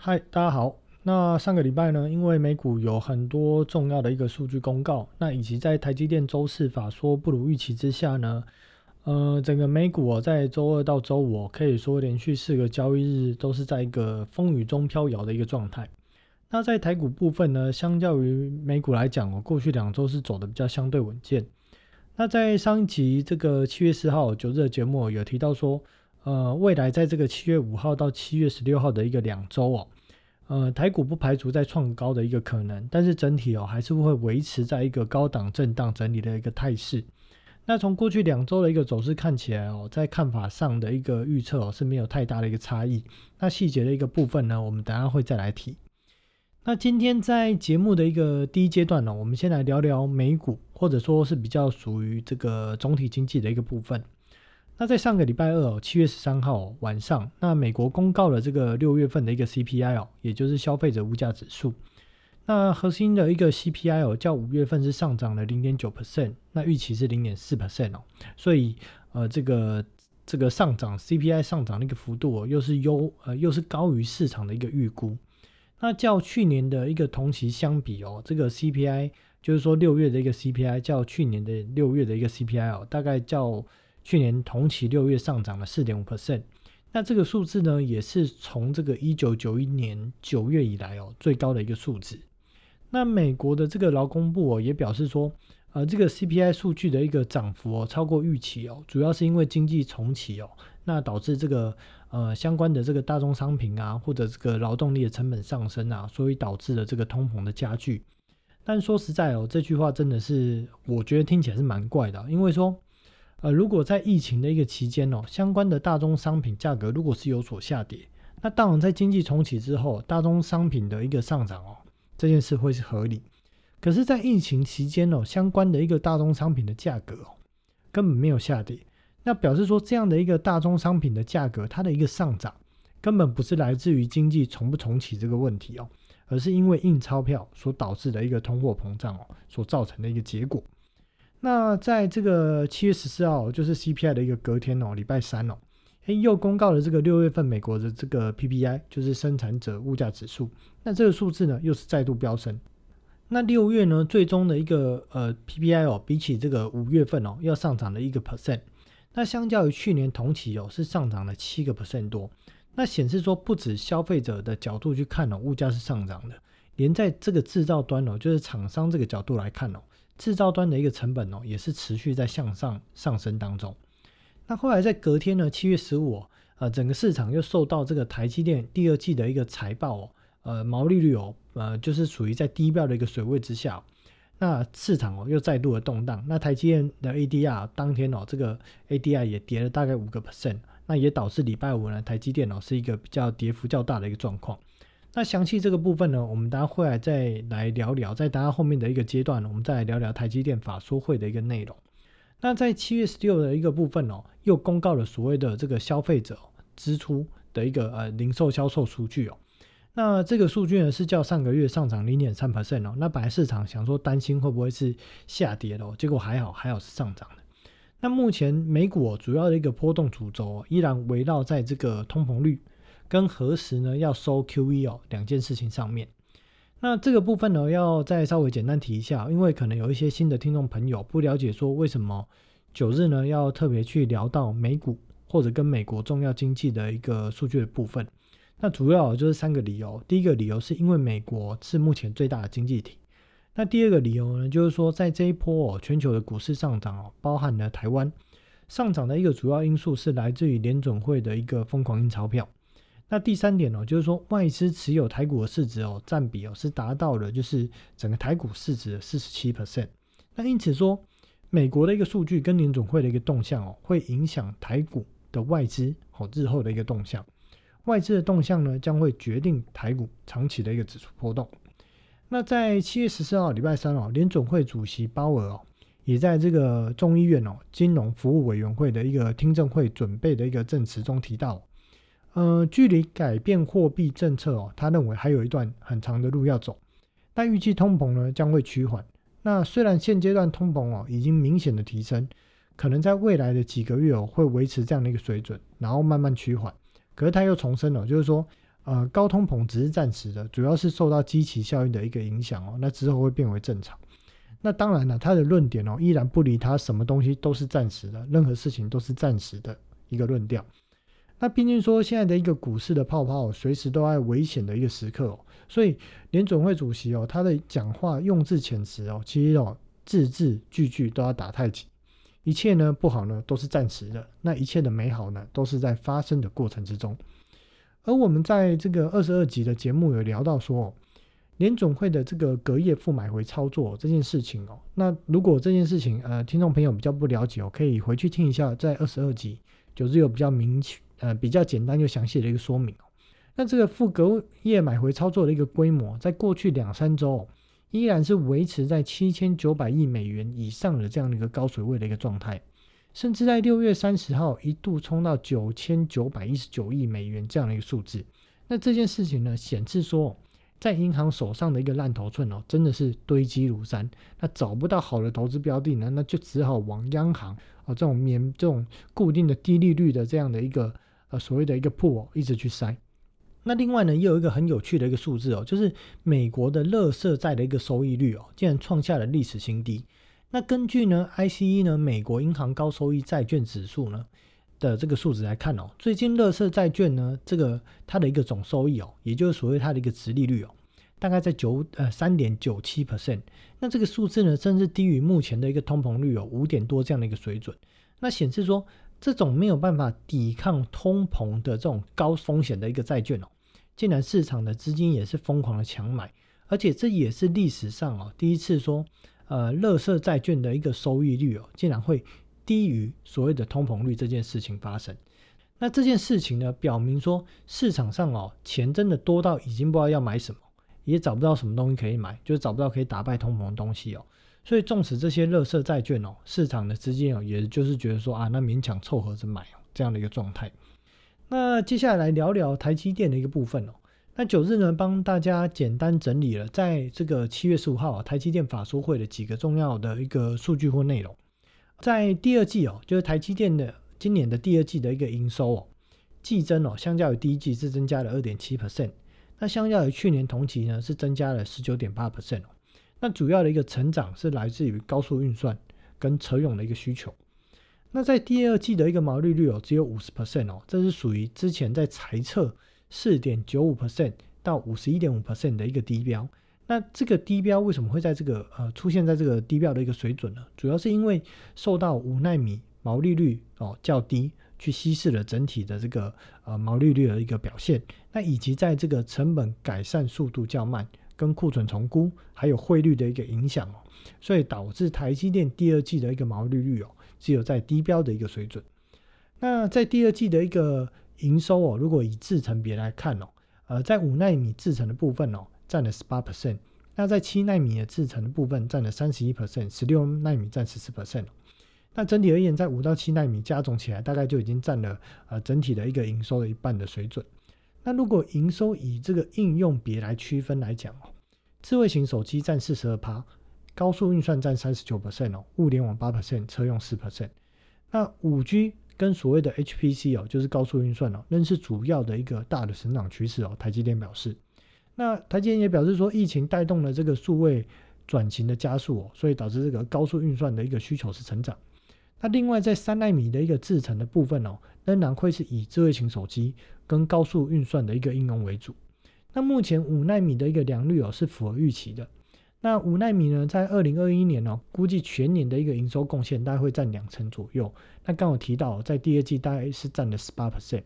嗨，大家好。那上个礼拜呢，因为美股有很多重要的一个数据公告，那以及在台积电周四法说不如预期之下呢，呃，整个美股哦，在周二到周五可以说连续四个交易日都是在一个风雨中飘摇的一个状态。那在台股部分呢，相较于美股来讲哦，过去两周是走的比较相对稳健。那在上一集这个七月四号九日的节目有提到说，呃，未来在这个七月五号到七月十六号的一个两周哦。呃，台股不排除在创高的一个可能，但是整体哦还是会维持在一个高档震荡整理的一个态势。那从过去两周的一个走势看起来哦，在看法上的一个预测哦是没有太大的一个差异。那细节的一个部分呢，我们等下会再来提。那今天在节目的一个第一阶段呢，我们先来聊聊美股，或者说是比较属于这个总体经济的一个部分。那在上个礼拜二哦，七月十三号晚上，那美国公告了这个六月份的一个 CPI 哦，也就是消费者物价指数。那核心的一个 CPI 哦，较五月份是上涨了零点九 percent，那预期是零点四 percent 哦，所以呃这个这个上涨 CPI 上涨的一个幅度哦，又是优呃又是高于市场的一个预估。那较去年的一个同期相比哦，这个 CPI 就是说六月的一个 CPI 较去年的六月的一个 CPI 哦，大概较去年同期六月上涨了四点五 percent，那这个数字呢，也是从这个一九九一年九月以来哦最高的一个数字。那美国的这个劳工部哦也表示说，呃，这个 CPI 数据的一个涨幅哦超过预期哦，主要是因为经济重启哦，那导致这个呃相关的这个大宗商品啊或者这个劳动力的成本上升啊，所以导致了这个通膨的加剧。但说实在哦，这句话真的是我觉得听起来是蛮怪的，因为说。呃，如果在疫情的一个期间哦，相关的大宗商品价格如果是有所下跌，那当然在经济重启之后，大宗商品的一个上涨哦，这件事会是合理。可是，在疫情期间哦，相关的一个大宗商品的价格哦，根本没有下跌，那表示说这样的一个大宗商品的价格，它的一个上涨，根本不是来自于经济重不重启这个问题哦，而是因为印钞票所导致的一个通货膨胀哦，所造成的一个结果。那在这个七月十四号，就是 CPI 的一个隔天哦，礼拜三哦，诶，又公告了这个六月份美国的这个 PPI，就是生产者物价指数。那这个数字呢，又是再度飙升。那六月呢，最终的一个呃 PPI 哦，比起这个五月份哦，要上涨了一个 percent。那相较于去年同期哦，是上涨了七个 percent 多。那显示说，不止消费者的角度去看哦，物价是上涨的，连在这个制造端哦，就是厂商这个角度来看哦。制造端的一个成本哦，也是持续在向上上升当中。那后来在隔天呢，七月十五，呃，整个市场又受到这个台积电第二季的一个财报哦，呃，毛利率哦，呃，就是属于在低标的一个水位之下，那市场哦又再度的动荡。那台积电的 ADR 当天哦，这个 ADR 也跌了大概五个 percent，那也导致礼拜五呢，台积电哦是一个比较跌幅较大的一个状况。那详细这个部分呢，我们大家会来再来聊聊，在大家后面的一个阶段，我们再来聊聊台积电法说会的一个内容。那在七月十六的一个部分哦，又公告了所谓的这个消费者支出的一个呃零售销售数据哦。那这个数据呢是较上个月上涨零点三 percent 哦。那本来市场想说担心会不会是下跌的哦，结果还好还好是上涨的。那目前美股主要的一个波动主轴依然围绕在这个通膨率。跟何时呢要收 QE 哦两件事情上面，那这个部分呢要再稍微简单提一下，因为可能有一些新的听众朋友不了解说为什么九日呢要特别去聊到美股或者跟美国重要经济的一个数据的部分。那主要就是三个理由，第一个理由是因为美国是目前最大的经济体，那第二个理由呢就是说在这一波哦全球的股市上涨哦，包含了台湾上涨的一个主要因素是来自于联准会的一个疯狂印钞票。那第三点哦，就是说外资持有台股的市值哦，占比哦是达到了就是整个台股市值的四十七 percent。那因此说，美国的一个数据跟联总会的一个动向哦，会影响台股的外资哦日后的一个动向。外资的动向呢，将会决定台股长期的一个指数波动。那在七月十四号礼拜三哦，联总会主席鲍尔哦，也在这个众议院哦金融服务委员会的一个听证会准备的一个证词中提到。呃，距离改变货币政策哦，他认为还有一段很长的路要走，但预计通膨呢将会趋缓。那虽然现阶段通膨哦已经明显的提升，可能在未来的几个月哦会维持这样的一个水准，然后慢慢趋缓。可是他又重申了，就是说，呃高通膨只是暂时的，主要是受到基期效应的一个影响哦，那之后会变为正常。那当然了，他的论点哦依然不离他什么东西都是暂时的，任何事情都是暂时的一个论调。那毕竟说现在的一个股市的泡泡随时都在危险的一个时刻哦，所以联总会主席哦他的讲话用字遣词哦，其实哦字字句句都要打太极，一切呢不好呢都是暂时的，那一切的美好呢都是在发生的过程之中。而我们在这个二十二集的节目有聊到说，联总会的这个隔夜负买回操作这件事情哦，那如果这件事情呃听众朋友比较不了解哦，可以回去听一下，在二十二集就是有比较明确。呃，比较简单又详细的一个说明。那这个负隔夜买回操作的一个规模，在过去两三周依然是维持在七千九百亿美元以上的这样的一个高水位的一个状态，甚至在六月三十号一度冲到九千九百一十九亿美元这样的一个数字。那这件事情呢，显示说，在银行手上的一个烂头寸哦，真的是堆积如山。那找不到好的投资标的呢，那就只好往央行哦这种免这种固定的低利率的这样的一个。呃，所谓的一个破一直去塞。那另外呢，又有一个很有趣的一个数字哦，就是美国的乐色债的一个收益率哦，竟然创下了历史新低。那根据呢，ICE 呢，美国银行高收益债券指数呢的这个数值来看哦，最近乐色债券呢，这个它的一个总收益哦，也就是所谓它的一个值利率哦，大概在九呃三点九七 percent。那这个数字呢，甚至低于目前的一个通膨率有五点多这样的一个水准。那显示说。这种没有办法抵抗通膨的这种高风险的一个债券哦，竟然市场的资金也是疯狂的抢买，而且这也是历史上哦第一次说，呃，乐色债券的一个收益率哦，竟然会低于所谓的通膨率这件事情发生。那这件事情呢，表明说市场上哦钱真的多到已经不知道要买什么，也找不到什么东西可以买，就是找不到可以打败通膨的东西哦。所以，纵使这些乐色债券哦，市场的资金哦，也就是觉得说啊，那勉强凑合着买哦，这样的一个状态。那接下来聊聊台积电的一个部分哦。那九日呢，帮大家简单整理了，在这个七月十五号啊台积电法说会的几个重要的一个数据或内容。在第二季哦，就是台积电的今年的第二季的一个营收哦，季增哦，相较于第一季是增加了二点七 percent，那相较于去年同期呢，是增加了十九点八 percent 哦。那主要的一个成长是来自于高速运算跟车用的一个需求。那在第二季的一个毛利率哦，只有五十 percent 哦，这是属于之前在猜测四点九五 percent 到五十一点五 percent 的一个低标。那这个低标为什么会在这个呃出现在这个低标的一个水准呢？主要是因为受到五纳米毛利率哦较低，去稀释了整体的这个呃毛利率的一个表现。那以及在这个成本改善速度较慢。跟库存重估，还有汇率的一个影响哦，所以导致台积电第二季的一个毛利率哦，只有在低标的一个水准。那在第二季的一个营收哦，如果以制程别来看哦，呃，在五纳米制程的部分哦，占了十八 percent，那在七纳米的制程的部分占了三十一 percent，十六纳米占十四 percent。那整体而言，在五到七纳米加总起来，大概就已经占了呃整体的一个营收的一半的水准。那如果营收以这个应用别来区分来讲哦，智慧型手机占四十二趴，高速运算占三十九 percent 哦，物联网八 percent，车用四 percent。那五 G 跟所谓的 HPC 哦，就是高速运算哦，仍是主要的一个大的成长趋势哦。台积电表示，那台积电也表示说，疫情带动了这个数位转型的加速哦，所以导致这个高速运算的一个需求是成长。那另外在三纳米的一个制程的部分哦，仍然会是以智慧型手机跟高速运算的一个应用为主。那目前五纳米的一个良率哦是符合预期的。那五纳米呢，在二零二一年哦，估计全年的一个营收贡献大概会占两成左右。那刚有提到，在第二季大概是占了十八 percent。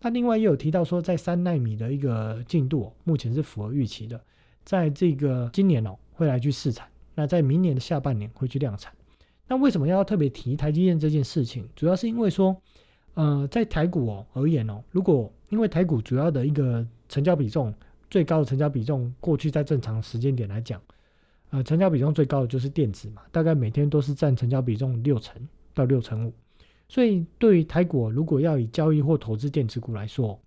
那另外也有提到说，在三纳米的一个进度哦目前是符合预期的，在这个今年哦会来去试产，那在明年的下半年会去量产。那为什么要特别提台积电这件事情？主要是因为说，呃，在台股哦而言哦，如果因为台股主要的一个成交比重最高的成交比重，过去在正常时间点来讲，呃，成交比重最高的就是电子嘛，大概每天都是占成交比重六成到六成五。所以对于台股，如果要以交易或投资电子股来说，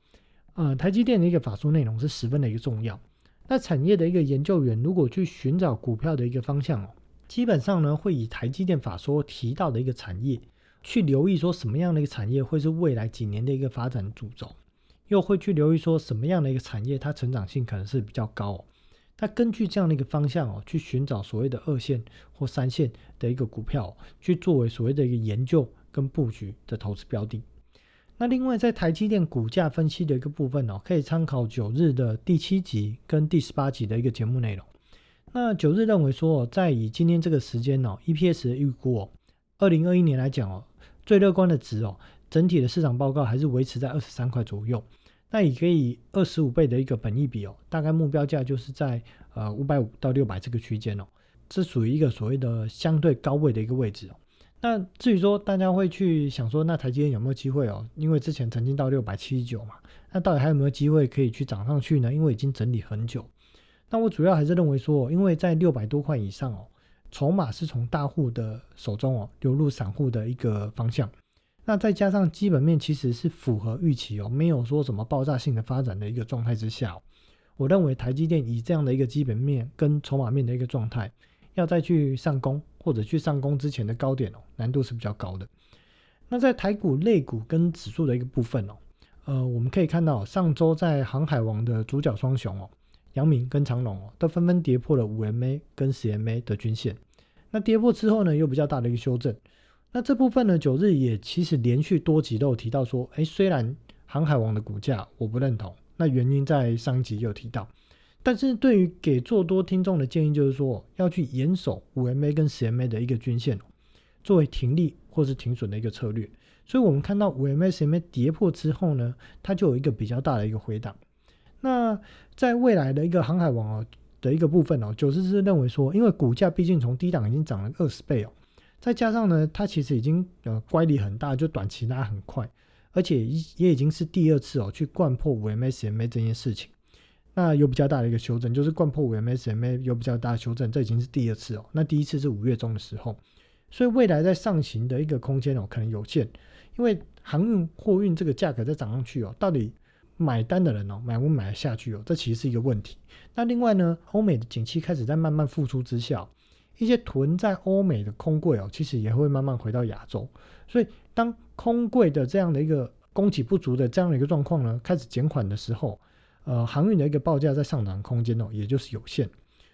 呃，台积电的一个法说内容是十分的一个重要。那产业的一个研究员如果去寻找股票的一个方向哦。基本上呢，会以台积电法说提到的一个产业去留意，说什么样的一个产业会是未来几年的一个发展主轴。又会去留意说什么样的一个产业它成长性可能是比较高哦。那根据这样的一个方向哦，去寻找所谓的二线或三线的一个股票，去作为所谓的一个研究跟布局的投资标的。那另外在台积电股价分析的一个部分哦，可以参考九日的第七集跟第十八集的一个节目内容。那九日认为说，在以今天这个时间哦，EPS 的预估哦，二零二一年来讲哦，最乐观的值哦，整体的市场报告还是维持在二十三块左右。那也可以二十五倍的一个本益比哦，大概目标价就是在呃五百五到六百这个区间哦，这属于一个所谓的相对高位的一个位置哦。那至于说大家会去想说，那台积电有没有机会哦？因为之前曾经到六百七十九嘛，那到底还有没有机会可以去涨上去呢？因为已经整理很久。那我主要还是认为说，因为在六百多块以上哦，筹码是从大户的手中哦流入散户的一个方向。那再加上基本面其实是符合预期哦，没有说什么爆炸性的发展的一个状态之下，我认为台积电以这样的一个基本面跟筹码面的一个状态，要再去上攻或者去上攻之前的高点哦，难度是比较高的。那在台股、类股跟指数的一个部分哦，呃，我们可以看到上周在航海王的主角双雄哦，阳明跟长隆哦，都纷纷跌破了五 MA 跟十 MA 的均线。那跌破之后呢，有比较大的一个修正。那这部分呢，九日也其实连续多集都有提到说，哎，虽然航海王的股价我不认同，那原因在上集有提到，但是对于给做多听众的建议就是说，要去严守五 MA 跟十 MA 的一个均线，作为停利或是停损的一个策略。所以我们看到五 MA、十 MA 跌破之后呢，它就有一个比较大的一个回档。那在未来的一个航海王哦的一个部分哦，九日是认为说，因为股价毕竟从低档已经涨了二十倍哦。再加上呢，它其实已经呃乖离很大，就短期拉很快，而且也已经是第二次哦去灌破五 MSMA 这件事情，那有比较大的一个修正，就是灌破五 MSMA 有比较大的修正，这已经是第二次哦。那第一次是五月中的时候，所以未来在上行的一个空间哦可能有限，因为航运货运这个价格在涨上去哦，到底买单的人哦买不买得下去哦，这其实是一个问题。那另外呢，欧美的景气开始在慢慢复苏之下。一些囤在欧美的空柜哦，其实也会慢慢回到亚洲，所以当空柜的这样的一个供给不足的这样的一个状况呢，开始减缓的时候，呃，航运的一个报价在上涨空间哦，也就是有限，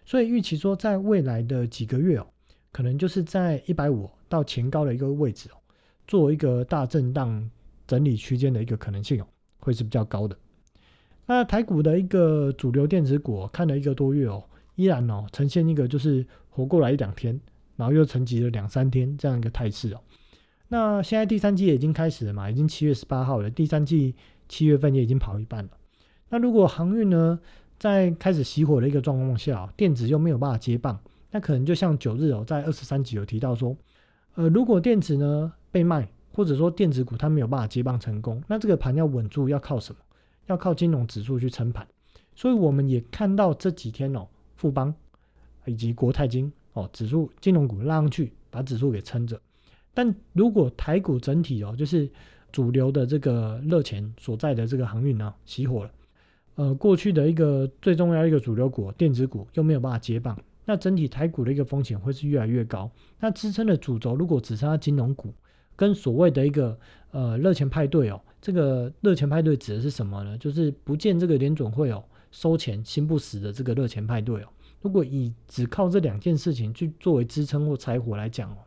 所以预期说在未来的几个月哦，可能就是在一百五到前高的一个位置哦，做一个大震荡整理区间的一个可能性哦，会是比较高的。那台股的一个主流电子股看了一个多月哦。依然哦，呈现一个就是活过来一两天，然后又沉寂了两三天这样一个态势哦。那现在第三季已经开始了嘛，已经七月十八号了，第三季七月份也已经跑一半了。那如果航运呢，在开始熄火的一个状况下，电子又没有办法接棒，那可能就像九日哦，在二十三集有提到说，呃，如果电子呢被卖，或者说电子股它没有办法接棒成功，那这个盘要稳住要靠什么？要靠金融指数去撑盘。所以我们也看到这几天哦。富邦以及国泰金哦，指数金融股拉上去，把指数给撑着。但如果台股整体哦，就是主流的这个热钱所在的这个航运呢熄火了，呃，过去的一个最重要一个主流股电子股又没有办法接棒，那整体台股的一个风险会是越来越高。那支撑的主轴如果只剩下金融股跟所谓的一个呃热钱派对哦，这个热钱派对指的是什么呢？就是不见这个联准会哦。收钱心不死的这个热钱派对哦，如果以只靠这两件事情去作为支撑或柴火来讲哦，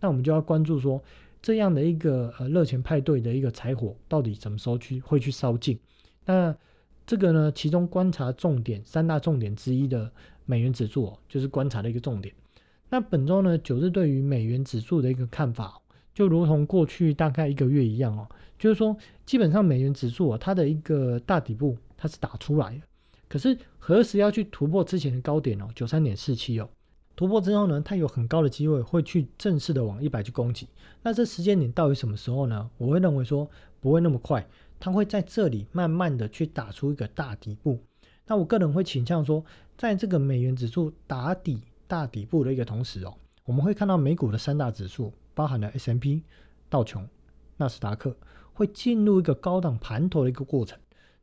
那我们就要关注说这样的一个呃热钱派对的一个柴火到底什么时候去会去烧尽？那这个呢，其中观察重点三大重点之一的美元指数哦，就是观察的一个重点。那本周呢，九日对于美元指数的一个看法，就如同过去大概一个月一样哦，就是说基本上美元指数啊，它的一个大底部它是打出来的。可是何时要去突破之前的高点哦？九三点四七哦，突破之后呢，它有很高的机会会去正式的往一百去攻击。那这时间点到底什么时候呢？我会认为说不会那么快，它会在这里慢慢的去打出一个大底部。那我个人会倾向说，在这个美元指数打底大底部的一个同时哦，我们会看到美股的三大指数，包含了 S M P、道琼、纳斯达克，会进入一个高档盘头的一个过程。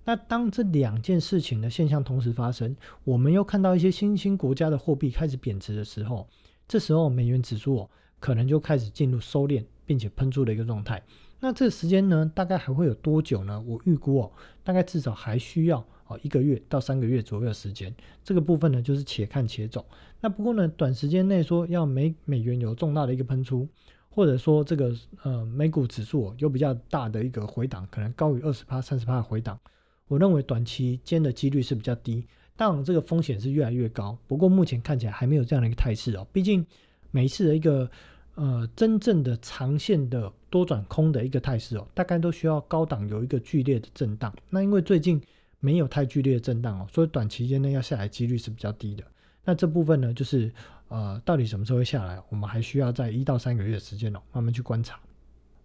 那当这两件事情的现象同时发生，我们又看到一些新兴国家的货币开始贬值的时候，这时候美元指数哦可能就开始进入收敛并且喷出的一个状态。那这个时间呢，大概还会有多久呢？我预估哦，大概至少还需要哦一个月到三个月左右的时间。这个部分呢，就是且看且走。那不过呢，短时间内说要美美元有重大的一个喷出，或者说这个呃美股指数有比较大的一个回档，可能高于二十帕、三十帕的回档，我认为短期间的几率是比较低，当然这个风险是越来越高。不过目前看起来还没有这样的一个态势哦，毕竟每一次的一个。呃，真正的长线的多转空的一个态势哦，大概都需要高档有一个剧烈的震荡。那因为最近没有太剧烈的震荡哦，所以短期间内要下来几率是比较低的。那这部分呢，就是呃，到底什么时候会下来，我们还需要在一到三个月的时间哦，慢慢去观察。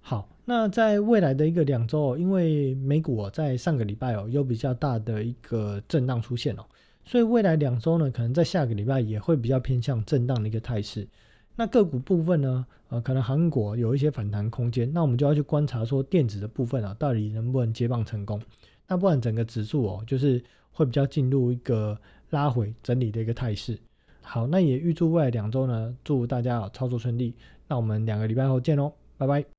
好，那在未来的一个两周哦，因为美股哦，在上个礼拜哦有比较大的一个震荡出现哦，所以未来两周呢，可能在下个礼拜也会比较偏向震荡的一个态势。那个股部分呢？呃，可能韩国有一些反弹空间，那我们就要去观察说电子的部分啊，到底能不能接棒成功？那不然整个指数哦，就是会比较进入一个拉回整理的一个态势。好，那也预祝未来两周呢，祝大家操作顺利。那我们两个礼拜后见喽，拜拜。